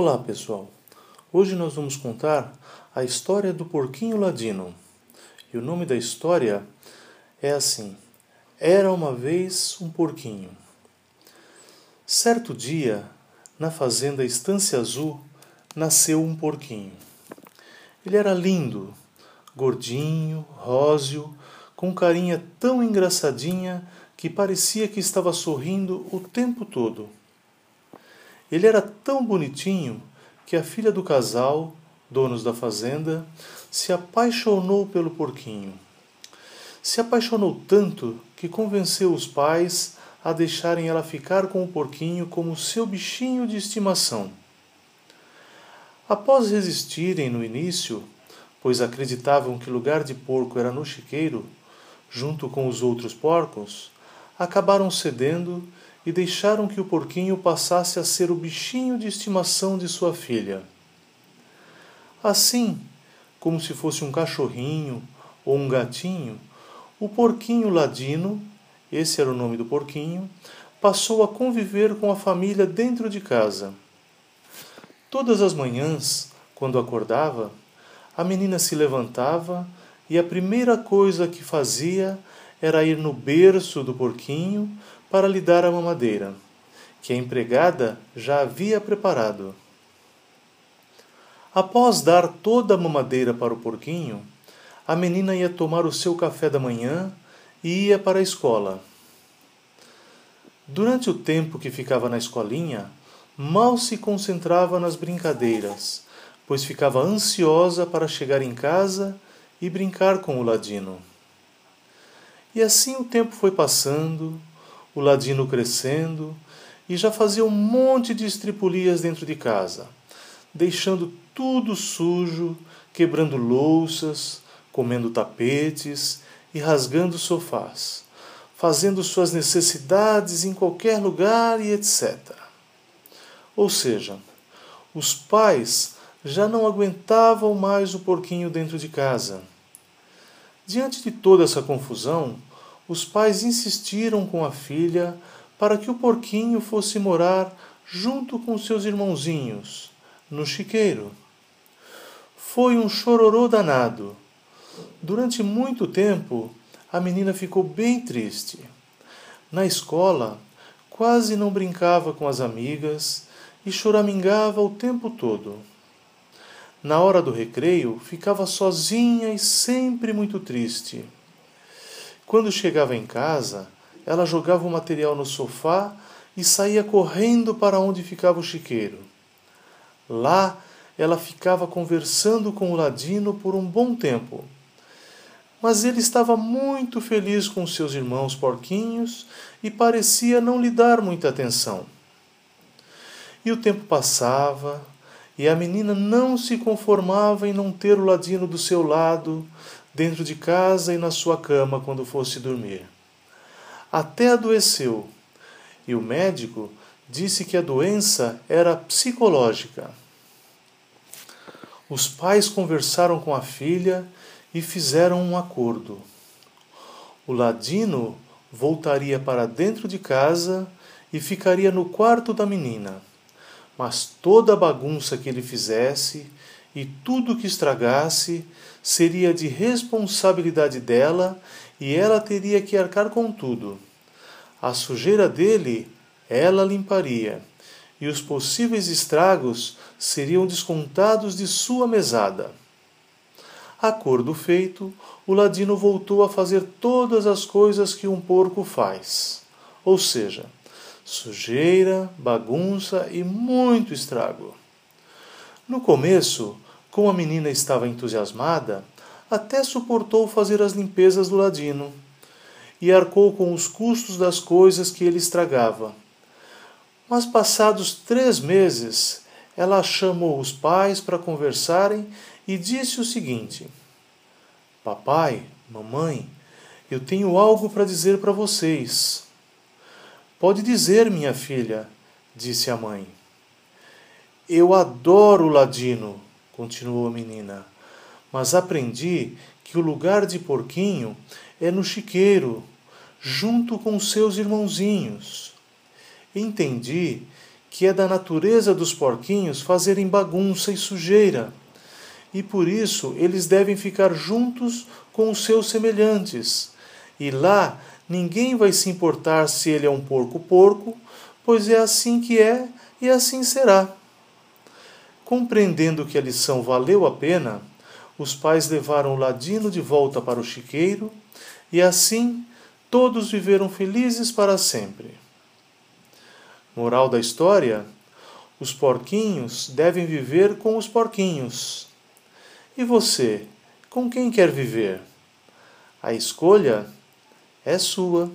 Olá pessoal, hoje nós vamos contar a história do porquinho ladino. E o nome da história é assim: Era uma vez um porquinho. Certo dia, na fazenda Estância Azul, nasceu um porquinho. Ele era lindo, gordinho, róseo, com carinha tão engraçadinha que parecia que estava sorrindo o tempo todo. Ele era tão bonitinho que a filha do casal, donos da fazenda, se apaixonou pelo porquinho. Se apaixonou tanto que convenceu os pais a deixarem ela ficar com o porquinho como seu bichinho de estimação. Após resistirem no início, pois acreditavam que lugar de porco era no chiqueiro, junto com os outros porcos, acabaram cedendo e deixaram que o porquinho passasse a ser o bichinho de estimação de sua filha. Assim, como se fosse um cachorrinho ou um gatinho, o porquinho ladino, esse era o nome do porquinho, passou a conviver com a família dentro de casa. Todas as manhãs, quando acordava, a menina se levantava e a primeira coisa que fazia era ir no berço do porquinho para lhe dar a mamadeira, que a empregada já havia preparado. Após dar toda a mamadeira para o porquinho, a menina ia tomar o seu café da manhã e ia para a escola. Durante o tempo que ficava na escolinha, mal se concentrava nas brincadeiras, pois ficava ansiosa para chegar em casa e brincar com o ladino. E assim o tempo foi passando, o ladino crescendo e já fazia um monte de estripulias dentro de casa, deixando tudo sujo, quebrando louças, comendo tapetes e rasgando sofás, fazendo suas necessidades em qualquer lugar e etc. Ou seja, os pais já não aguentavam mais o porquinho dentro de casa. Diante de toda essa confusão, os pais insistiram com a filha para que o porquinho fosse morar junto com seus irmãozinhos, no chiqueiro. Foi um chororô danado. Durante muito tempo, a menina ficou bem triste. Na escola, quase não brincava com as amigas e choramingava o tempo todo. Na hora do recreio, ficava sozinha e sempre muito triste. Quando chegava em casa, ela jogava o material no sofá e saía correndo para onde ficava o chiqueiro. Lá ela ficava conversando com o ladino por um bom tempo. Mas ele estava muito feliz com seus irmãos porquinhos e parecia não lhe dar muita atenção. E o tempo passava, e a menina não se conformava em não ter o ladino do seu lado, dentro de casa e na sua cama quando fosse dormir. Até adoeceu, e o médico disse que a doença era psicológica. Os pais conversaram com a filha e fizeram um acordo. O ladino voltaria para dentro de casa e ficaria no quarto da menina. Mas toda a bagunça que ele fizesse e tudo que estragasse seria de responsabilidade dela e ela teria que arcar com tudo. A sujeira dele ela limparia, e os possíveis estragos seriam descontados de sua mesada. Acordo feito, o ladino voltou a fazer todas as coisas que um porco faz, ou seja, sujeira, bagunça e muito estrago. No começo, como a menina estava entusiasmada, até suportou fazer as limpezas do ladino e arcou com os custos das coisas que ele estragava. Mas passados três meses, ela chamou os pais para conversarem e disse o seguinte: Papai, mamãe, eu tenho algo para dizer para vocês. Pode dizer, minha filha, disse a mãe. Eu adoro o ladino, continuou a menina, mas aprendi que o lugar de porquinho é no chiqueiro, junto com seus irmãozinhos. Entendi que é da natureza dos porquinhos fazerem bagunça e sujeira, e por isso eles devem ficar juntos com os seus semelhantes, e lá ninguém vai se importar se ele é um porco-porco, pois é assim que é e assim será. Compreendendo que a lição valeu a pena, os pais levaram o ladino de volta para o chiqueiro e assim todos viveram felizes para sempre. Moral da história: os porquinhos devem viver com os porquinhos. E você, com quem quer viver? A escolha é sua.